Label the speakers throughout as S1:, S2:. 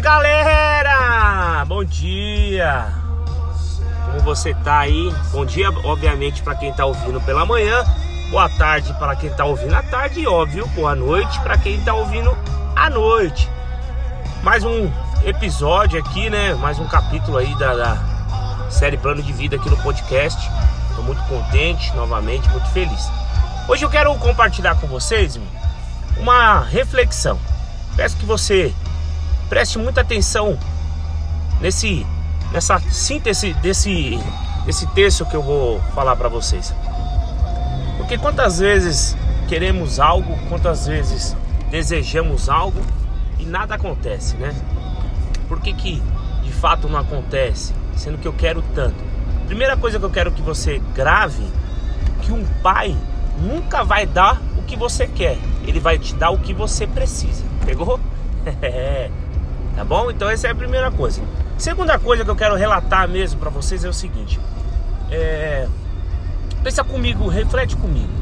S1: galera! Bom dia! Como você tá aí? Bom dia, obviamente, para quem tá ouvindo pela manhã. Boa tarde para quem tá ouvindo à tarde e, óbvio, boa noite para quem tá ouvindo à noite. Mais um episódio aqui, né? Mais um capítulo aí da, da série Plano de Vida aqui no podcast. Tô muito contente, novamente, muito feliz. Hoje eu quero compartilhar com vocês uma reflexão. Peço que você preste muita atenção nesse nessa síntese desse desse texto que eu vou falar para vocês. Porque quantas vezes queremos algo, quantas vezes desejamos algo e nada acontece, né? Por que, que de fato não acontece, sendo que eu quero tanto? Primeira coisa que eu quero que você grave que um pai nunca vai dar o que você quer, ele vai te dar o que você precisa. Pegou? Tá bom? Então essa é a primeira coisa. Segunda coisa que eu quero relatar mesmo para vocês é o seguinte. É... Pensa comigo, reflete comigo.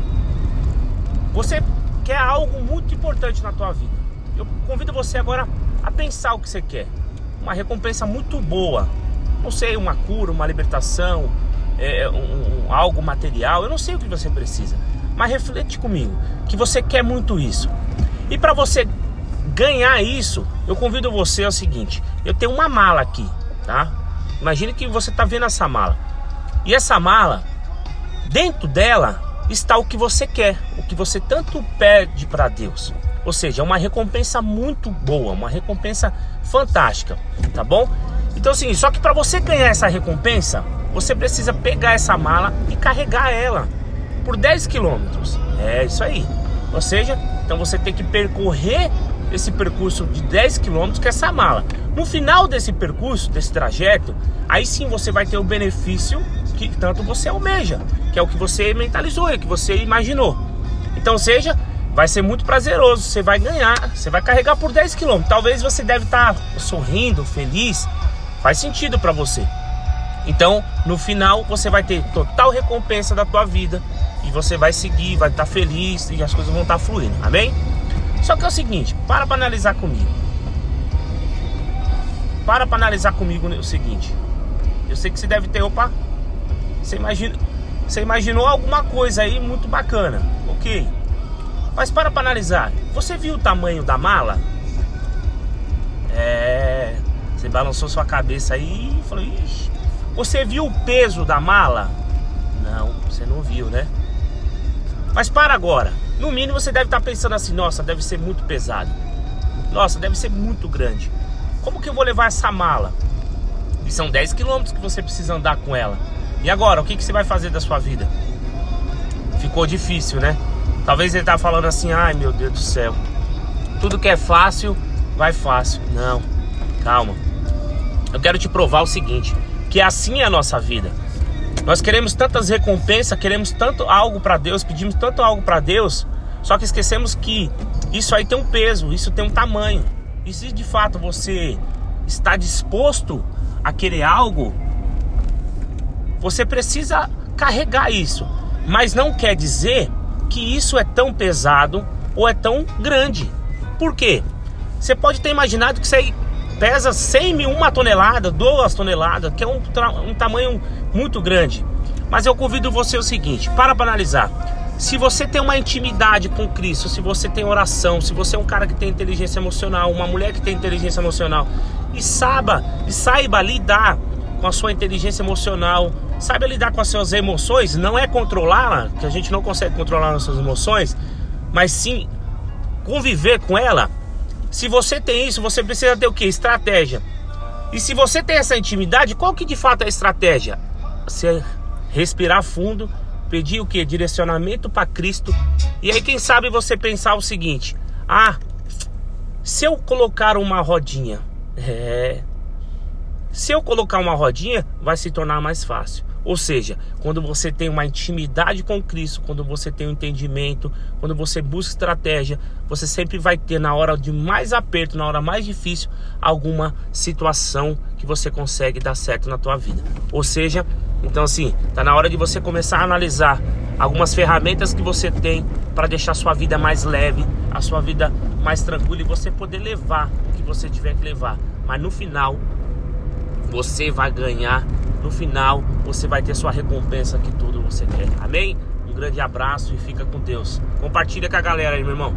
S1: Você quer algo muito importante na tua vida. Eu convido você agora a pensar o que você quer. Uma recompensa muito boa. Não sei, uma cura, uma libertação, é, um, um, algo material. Eu não sei o que você precisa. Mas reflete comigo que você quer muito isso. E para você ganhar isso, eu convido você ao seguinte: eu tenho uma mala aqui, tá? Imagine que você está vendo essa mala. E essa mala, dentro dela está o que você quer, o que você tanto pede para Deus. Ou seja, é uma recompensa muito boa, uma recompensa fantástica, tá bom? Então assim, só que para você ganhar essa recompensa, você precisa pegar essa mala e carregar ela por 10 quilômetros. É isso aí. Ou seja, então você tem que percorrer esse percurso de 10 km que é essa mala. No final desse percurso, desse trajeto, aí sim você vai ter o benefício que tanto você almeja, que é o que você mentalizou, é o que você imaginou. Então, seja, vai ser muito prazeroso, você vai ganhar, você vai carregar por 10 km. Talvez você deve estar sorrindo, feliz, faz sentido para você. Então, no final, você vai ter total recompensa da tua vida e você vai seguir, vai estar feliz e as coisas vão estar fluindo. Amém? Só que é o seguinte, para para analisar comigo. Para para analisar comigo o seguinte. Eu sei que você deve ter, opa, você imagina, você imaginou alguma coisa aí muito bacana, ok? Mas para para analisar. Você viu o tamanho da mala? É, você balançou sua cabeça aí e falou, Ixi. Você viu o peso da mala? Não, você não viu, né? Mas para agora. No mínimo você deve estar pensando assim: nossa, deve ser muito pesado. Nossa, deve ser muito grande. Como que eu vou levar essa mala? E são 10 quilômetros que você precisa andar com ela. E agora, o que, que você vai fazer da sua vida? Ficou difícil, né? Talvez ele tá falando assim: ai meu Deus do céu, tudo que é fácil, vai fácil. Não, calma. Eu quero te provar o seguinte: que assim é a nossa vida. Nós queremos tantas recompensas, queremos tanto algo para Deus, pedimos tanto algo para Deus, só que esquecemos que isso aí tem um peso, isso tem um tamanho. E se de fato você está disposto a querer algo, você precisa carregar isso. Mas não quer dizer que isso é tão pesado ou é tão grande. Por quê? Você pode ter imaginado que isso aí pesa 100 mil, uma tonelada, duas toneladas, que é um, um tamanho muito grande. Mas eu convido você o seguinte, para para analisar. Se você tem uma intimidade com Cristo, se você tem oração, se você é um cara que tem inteligência emocional, uma mulher que tem inteligência emocional, e saiba, e saiba lidar com a sua inteligência emocional, saiba lidar com as suas emoções, não é controlá-la, que a gente não consegue controlar nossas emoções, mas sim conviver com ela. Se você tem isso, você precisa ter o que? Estratégia. E se você tem essa intimidade, qual que de fato é a estratégia? Você respirar fundo, pedir o que? Direcionamento para Cristo. E aí, quem sabe você pensar o seguinte: ah, se eu colocar uma rodinha, é. Se eu colocar uma rodinha, vai se tornar mais fácil. Ou seja, quando você tem uma intimidade com Cristo, quando você tem um entendimento, quando você busca estratégia, você sempre vai ter na hora de mais aperto, na hora mais difícil, alguma situação que você consegue dar certo na tua vida. Ou seja, então assim, tá na hora de você começar a analisar algumas ferramentas que você tem para deixar a sua vida mais leve, a sua vida mais tranquila e você poder levar o que você tiver que levar mas no final você vai ganhar. No final você vai ter sua recompensa que tudo você quer. Amém? Um grande abraço e fica com Deus. Compartilha com a galera aí, meu irmão.